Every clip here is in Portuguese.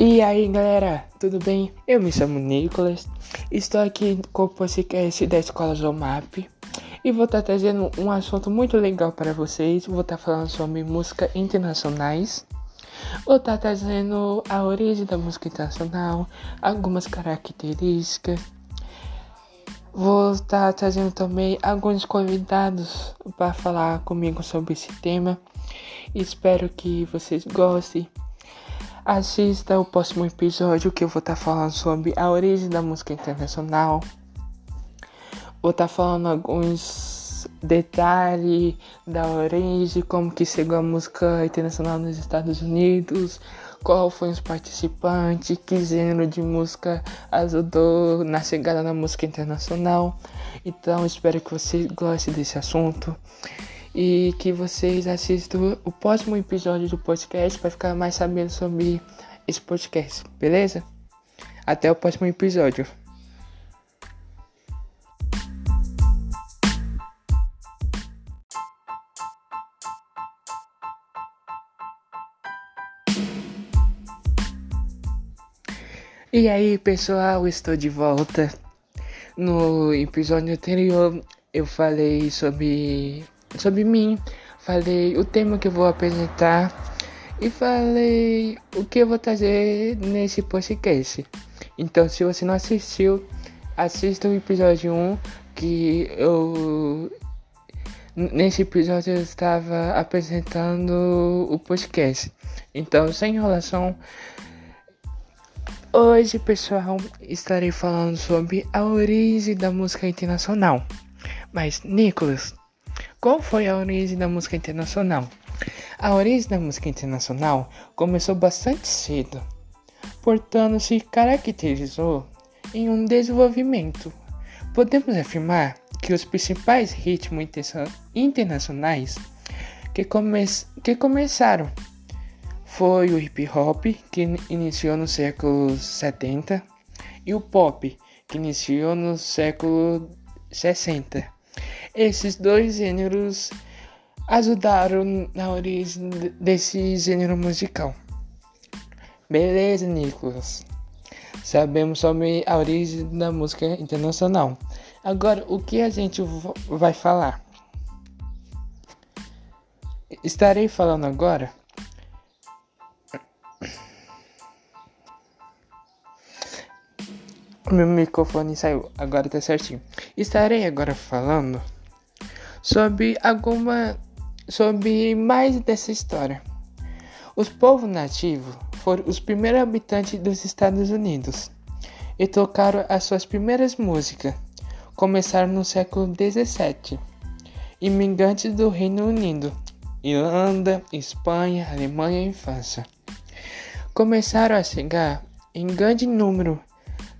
E aí galera, tudo bem? Eu me chamo Nicolas, estou aqui com o podcast da Escola Zomap e vou estar trazendo um assunto muito legal para vocês. Vou estar falando sobre música internacionais, vou estar trazendo a origem da música internacional, algumas características, vou estar trazendo também alguns convidados para falar comigo sobre esse tema. Espero que vocês gostem. Assista o próximo episódio que eu vou estar tá falando sobre a origem da música internacional. Vou estar tá falando alguns detalhes da origem, como que chegou a música internacional nos Estados Unidos, qual foi os participantes, que gênero de música ajudou na chegada da música internacional. Então espero que vocês gostem desse assunto e que vocês assistam o próximo episódio do podcast para ficar mais sabendo sobre esse podcast, beleza? Até o próximo episódio. E aí pessoal, estou de volta. No episódio anterior eu falei sobre sobre mim, falei o tema que eu vou apresentar e falei o que eu vou trazer nesse podcast. Então, se você não assistiu, assista o episódio 1 que eu nesse episódio eu estava apresentando o podcast. Então, sem enrolação, hoje, pessoal, estarei falando sobre a origem da música internacional. Mas, Nicolas, qual foi a origem da música internacional? A origem da música internacional começou bastante cedo, portanto se caracterizou em um desenvolvimento. Podemos afirmar que os principais ritmos internacionais que, come que começaram foi o hip hop, que iniciou no século 70, e o pop, que iniciou no século 60. Esses dois gêneros ajudaram na origem desse gênero musical. Beleza, Nicolas? Sabemos sobre a origem da música internacional. Agora, o que a gente vai falar? Estarei falando agora Meu microfone saiu, agora tá certinho. Estarei agora falando sobre alguma sobre mais dessa história. Os povos nativos foram os primeiros habitantes dos Estados Unidos e tocaram as suas primeiras músicas. Começaram no século 17. Imigrantes do Reino Unido, Irlanda, Espanha, Alemanha e França começaram a chegar em grande número,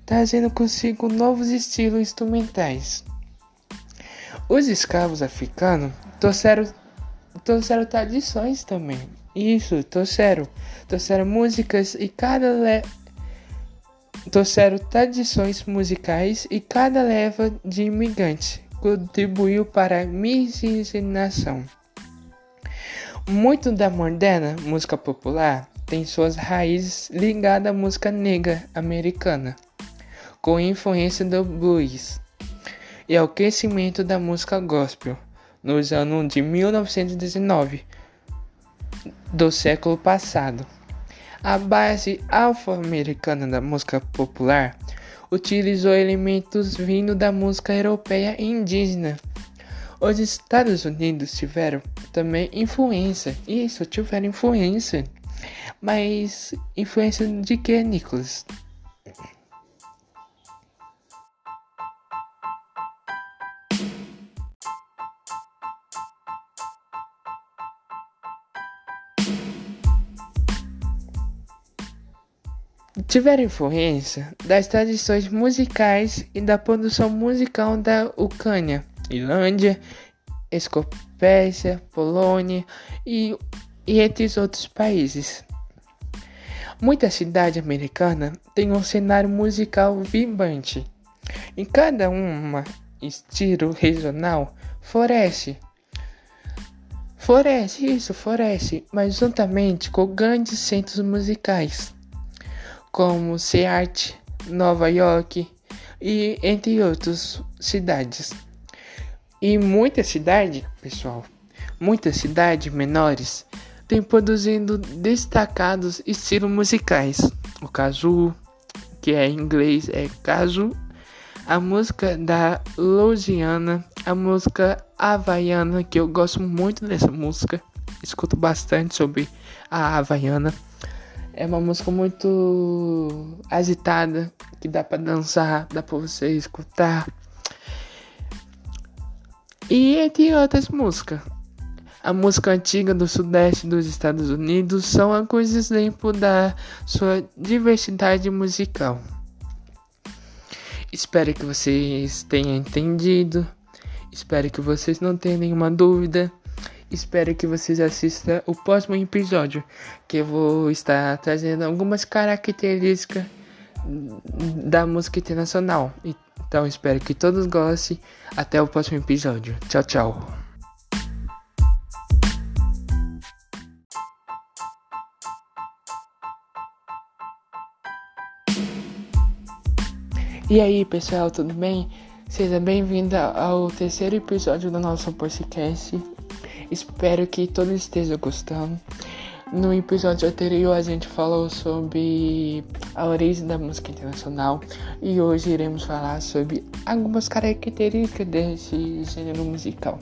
trazendo consigo novos estilos instrumentais. Os escravos africanos trouxeram, trouxeram tradições também. Isso, trouxeram. Trouxeram músicas e cada le... trouxeram tradições musicais e cada leva de imigrantes contribuiu para a miscigenação. Muito da moderna música popular tem suas raízes ligadas à música negra americana, com influência do blues e ao crescimento da música gospel nos anos de 1919 do século passado. A base afro-americana da música popular utilizou elementos vindos da música europeia e indígena. Os Estados Unidos tiveram também influência, isso, tiveram influência. Mas influência de que, Nicholas? Tiveram influência das tradições musicais e da produção musical da Ucrânia, Irlândia, Escócia, Polônia e, e entre outros países. Muita cidade americana tem um cenário musical vibrante. Em cada uma estilo regional floresce. Floresce, isso, floresce, mas juntamente com grandes centros musicais como Seattle, Nova York e entre outras cidades. E muitas cidades, pessoal, muitas cidades menores têm produzindo destacados estilos musicais. O caso, que é em inglês, é caso. A música da Louisiana, a música havaiana, que eu gosto muito dessa música, escuto bastante sobre a havaiana. É uma música muito agitada, que dá para dançar, dá para você escutar. E entre outras músicas. A música antiga do sudeste dos Estados Unidos são alguns exemplos da sua diversidade musical. Espero que vocês tenham entendido. Espero que vocês não tenham nenhuma dúvida. Espero que vocês assistam o próximo episódio, que eu vou estar trazendo algumas características da música internacional. Então espero que todos gostem. Até o próximo episódio. Tchau, tchau. E aí, pessoal, tudo bem? Seja bem-vindo ao terceiro episódio do nosso podcast. Espero que todos estejam gostando. No episódio anterior a gente falou sobre a origem da música internacional e hoje iremos falar sobre algumas características desse gênero musical.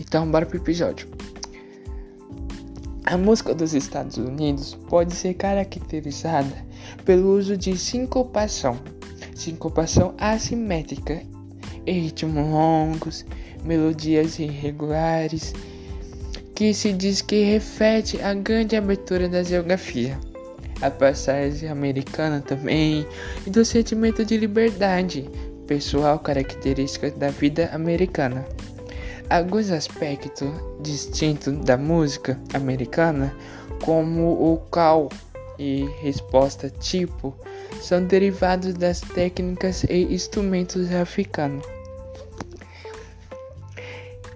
Então, bora pro episódio. A música dos Estados Unidos pode ser caracterizada pelo uso de sincopação, sincopação assimétrica, ritmos longos, melodias irregulares que se diz que reflete a grande abertura da geografia, a passagem americana também e do sentimento de liberdade pessoal característica da vida americana. Alguns aspectos distintos da música americana, como o call e resposta tipo, são derivados das técnicas e instrumentos africanos.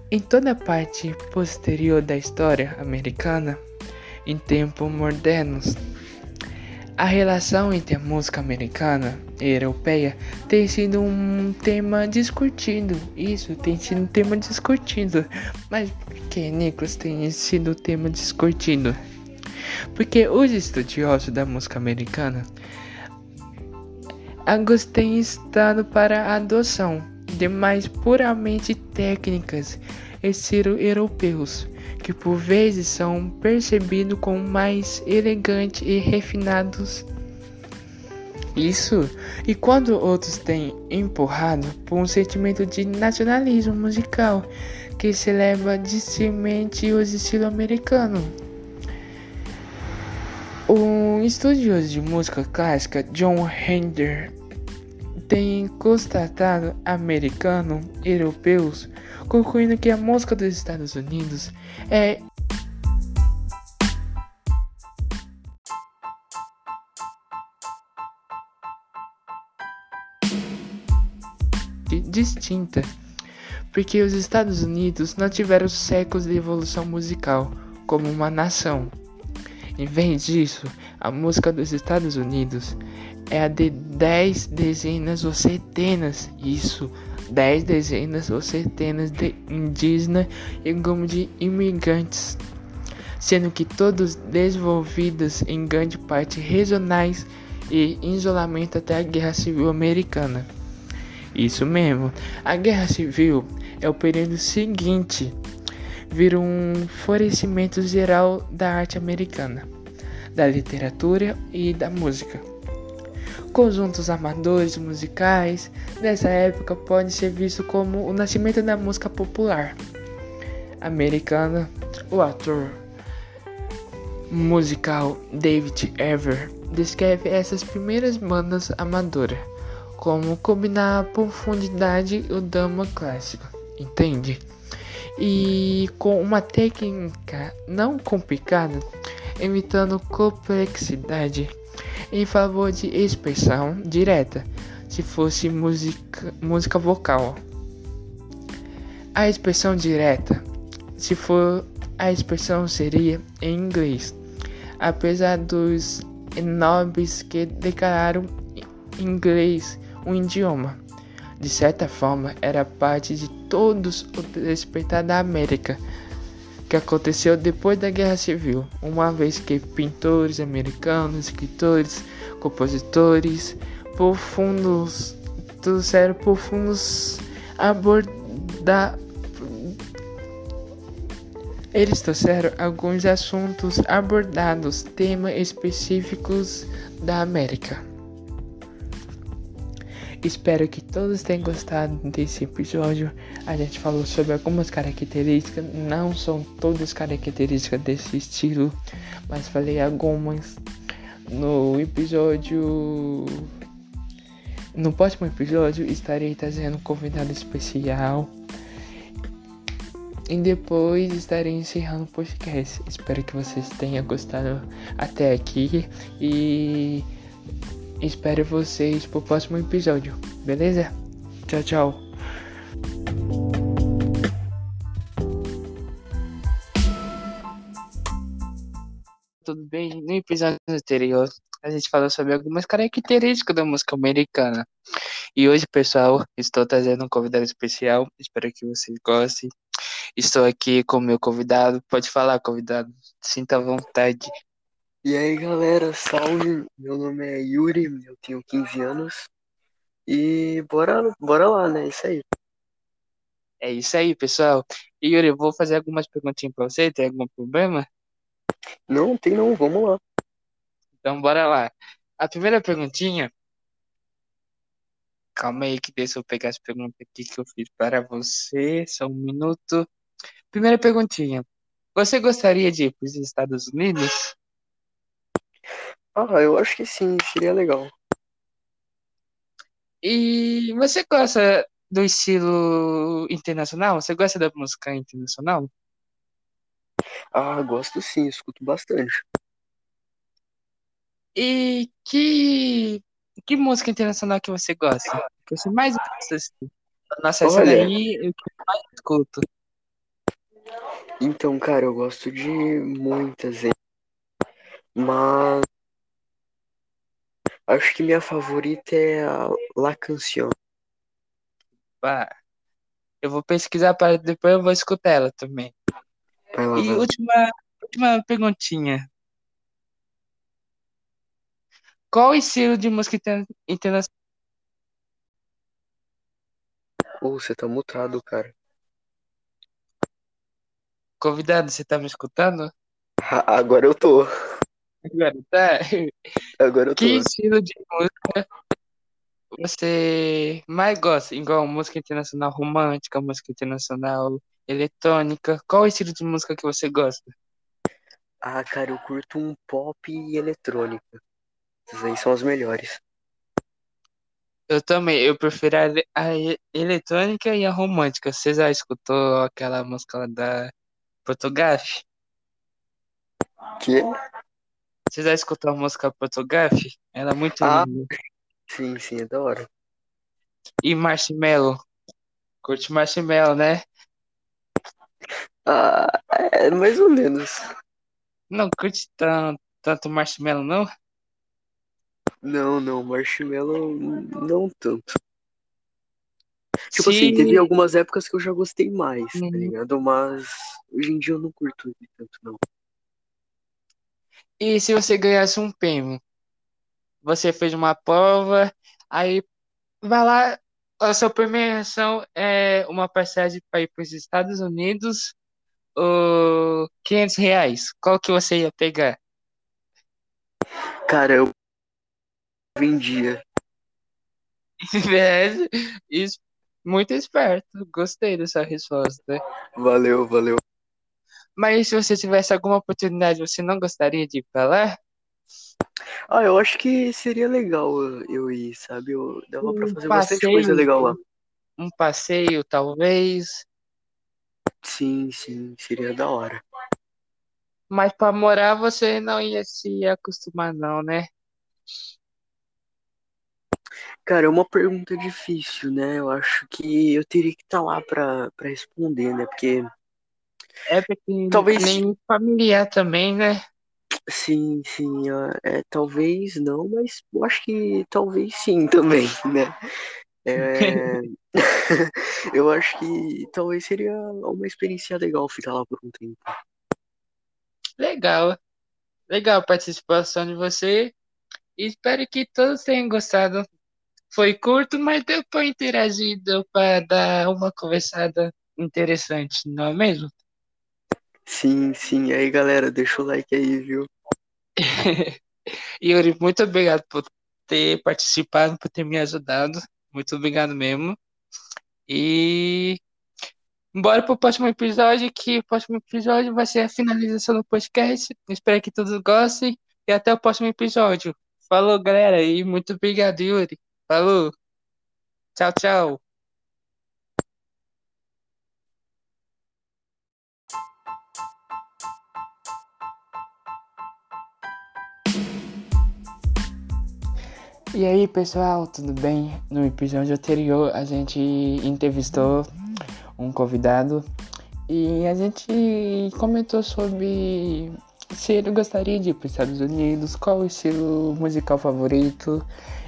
Em toda a parte posterior da história americana, em tempos modernos, a relação entre a música americana e europeia tem sido um tema discutido. Isso tem sido um tema discutido. Mas por que, Nicholas, tem sido um tema discutido? Porque os estudiosos da música americana têm estado para a adoção demais puramente técnicas estilo europeus, que por vezes são percebidos como mais elegantes e refinados. Isso, e quando outros têm empurrado por um sentimento de nacionalismo musical que celebra distrimente os estilos americanos. Um estudioso de música clássica, John Hender, tem constatado americanos, europeus, concluindo que a música dos Estados Unidos é distinta, porque os Estados Unidos não tiveram séculos de evolução musical como uma nação. Em vez disso, a música dos Estados Unidos é a de dez dezenas ou centenas, isso, dez dezenas ou centenas de indígenas e como de imigrantes, sendo que todos desenvolvidos em grande parte regionais e isolamento até a Guerra Civil Americana. Isso mesmo, a Guerra Civil é o período seguinte, vira um florescimento geral da arte americana, da literatura e da música. Conjuntos amadores musicais dessa época podem ser vistos como o nascimento da música popular americana. O ator musical David Ever descreve essas primeiras bandas amadoras como combinar a profundidade e o drama clássico, entende? E com uma técnica não complicada, evitando complexidade em favor de expressão direta, se fosse música, música vocal. A expressão direta, se for a expressão seria em inglês, apesar dos nobres que declararam inglês um idioma. De certa forma, era parte de todos o despertar da América, que aconteceu depois da Guerra Civil, uma vez que pintores americanos, escritores, compositores profundos trouxeram profundos abordar eles trouxeram alguns assuntos abordados, temas específicos da América. Espero que todos tenham gostado desse episódio. A gente falou sobre algumas características, não são todas características desse estilo, mas falei algumas no episódio. No próximo episódio estarei trazendo um convidado especial. E depois estarei encerrando o podcast. Espero que vocês tenham gostado até aqui. E espero vocês pro próximo episódio. Beleza? Tchau, tchau. Tudo bem? No episódio anterior, a gente falou sobre algumas características da música americana. E hoje, pessoal, estou trazendo um convidado especial. Espero que vocês gostem. Estou aqui com o meu convidado. Pode falar, convidado. Sinta à vontade. E aí, galera, salve! Meu nome é Yuri, eu tenho 15 anos. E bora, bora lá, né? Isso aí. É isso aí, pessoal. E Yuri, eu vou fazer algumas perguntinhas para você. Tem algum problema? Não, tem não, vamos lá. Então, bora lá. A primeira perguntinha. Calma aí, que deixa eu pegar as perguntas aqui que eu fiz para você. Só um minuto. Primeira perguntinha. Você gostaria de ir para os Estados Unidos? Ah, eu acho que sim, seria legal. E você gosta do estilo internacional? Você gosta da música internacional? Ah, gosto sim, escuto bastante. E que que música internacional que você gosta? Que você mais gosta assim? Nossa, essa Olha. daí eu mais escuto. Então, cara, eu gosto de muitas, hein? Mas acho que minha favorita é a La Canción. Pá. Eu vou pesquisar para depois eu vou escutar ela também. Vai lá, E vai última, última perguntinha. Qual o estilo de música inter- internacional? Ô, você tá mutado, cara. Convidado, você tá me escutando? Agora eu tô. Agora, tá? Agora eu tô. Que estilo de música você mais gosta? Igual música internacional romântica, música internacional eletrônica. Qual o estilo de música que você gosta? Ah, cara, eu curto um pop e eletrônica. Essas aí são as melhores. Eu também, eu prefiro a, a eletrônica e a romântica. Você já escutou aquela música lá da Protogaf? Que? Você já escutou a música Protogaf? Ela é muito Ah. linda. Sim, sim, é da hora. E Marshmello? Curte Marshmello, né? Ah, é mais ou menos. Não curte tanto, tanto Marshmello, não? Não, não, Marshmello não tanto. Tipo Se- assim, teve algumas épocas que eu já gostei mais, tá Uhum. ligado? Mas hoje em dia eu não curto tanto, não. E se você ganhasse um prêmio? Você fez uma prova, aí vai lá, a sua premiação é uma passagem para ir para os Estados Unidos ou 500 reais. Qual que você ia pegar? Cara, eu vendia. Isso, muito esperto. Gostei dessa resposta. Valeu, valeu. Mas se você tivesse alguma oportunidade, você não gostaria de ir para lá? Ah, eu acho que seria legal eu ir, sabe? Eu, dava pra fazer bastante coisa passeio. legal lá. Um passeio, talvez. Sim, sim, seria da hora. Mas para morar você não ia se acostumar, não, né? Cara, é uma pergunta difícil, né? Eu acho que eu teria que estar lá pra, pra responder, né? Porque É porque Talvez- nem familiar também, né? Sim, sim, é, talvez não, mas eu acho que talvez sim também, né? É, eu acho que talvez seria uma experiência legal ficar lá por um tempo. Legal, legal a participação de você. Espero que todos tenham gostado. Foi curto, mas deu para interagir, deu para dar uma conversada interessante, não é mesmo? Sim, sim. Aí, galera, deixa o like aí, viu? Yuri, muito obrigado por ter participado, por ter me ajudado. Muito obrigado mesmo. E bora pro próximo episódio, que o próximo episódio vai ser a finalização do podcast. Espero que todos gostem e até o próximo episódio. Falou, galera, e muito obrigado, Yuri. Falou. Tchau, tchau. E aí, pessoal, tudo bem? No episódio anterior, a gente entrevistou um convidado e a gente comentou sobre se ele gostaria de ir para os Estados Unidos, qual o estilo musical favorito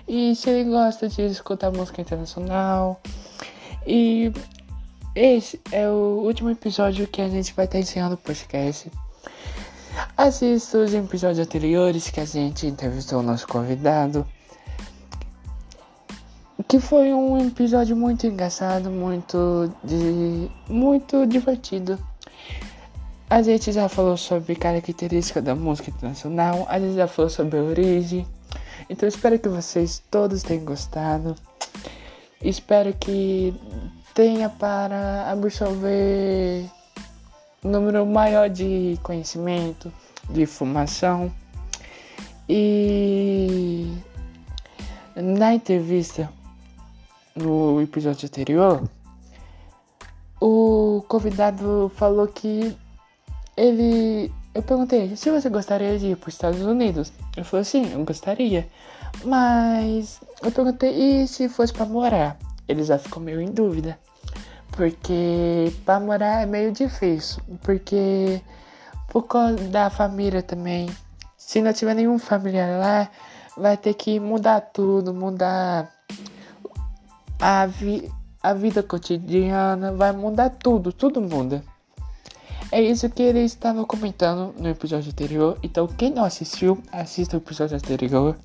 e se ele gosta de escutar música internacional. E esse é o último episódio que a gente vai estar ensinando o podcast. Assista os episódios anteriores que a gente entrevistou o nosso convidado que foi um episódio muito engraçado, muito de, muito divertido. A gente já falou sobre características da música internacional, a gente já falou sobre a origem. Então espero que vocês todos tenham gostado. Espero que tenha para absorver um número maior de conhecimento, de informação. E na entrevista no episódio anterior, o convidado falou que ele. Eu perguntei se você gostaria de ir para os Estados Unidos. Ele falou sim, eu gostaria. Mas eu perguntei e se fosse para morar? Ele já ficou meio em dúvida. Porque para morar é meio difícil. Porque por causa da família também. Se não tiver nenhum familiar lá, vai ter que mudar tudo, mudar a, vi a vida cotidiana vai mudar tudo, tudo muda. É isso que ele estava comentando no episódio anterior. Então, quem não assistiu, assista o episódio anterior.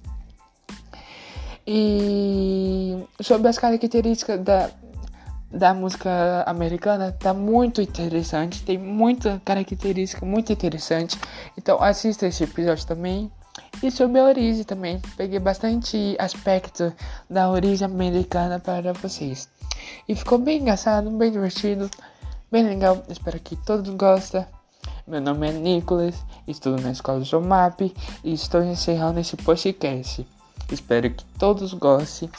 E sobre as características da, da música americana, tá muito interessante. Tem muita característica muito interessante. Então, assista esse episódio também. E sobre a origem também, peguei bastante aspecto da origem americana para vocês. E ficou bem engraçado, bem divertido, bem legal. Espero que todos gostem. Meu nome é Nicolas, estudo na escola Jomap e estou encerrando esse podcast. Espero que todos gostem.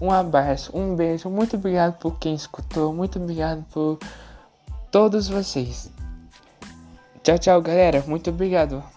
Um abraço, um beijo, muito obrigado por quem escutou, muito obrigado por todos vocês. Tchau, tchau, galera. Muito obrigado.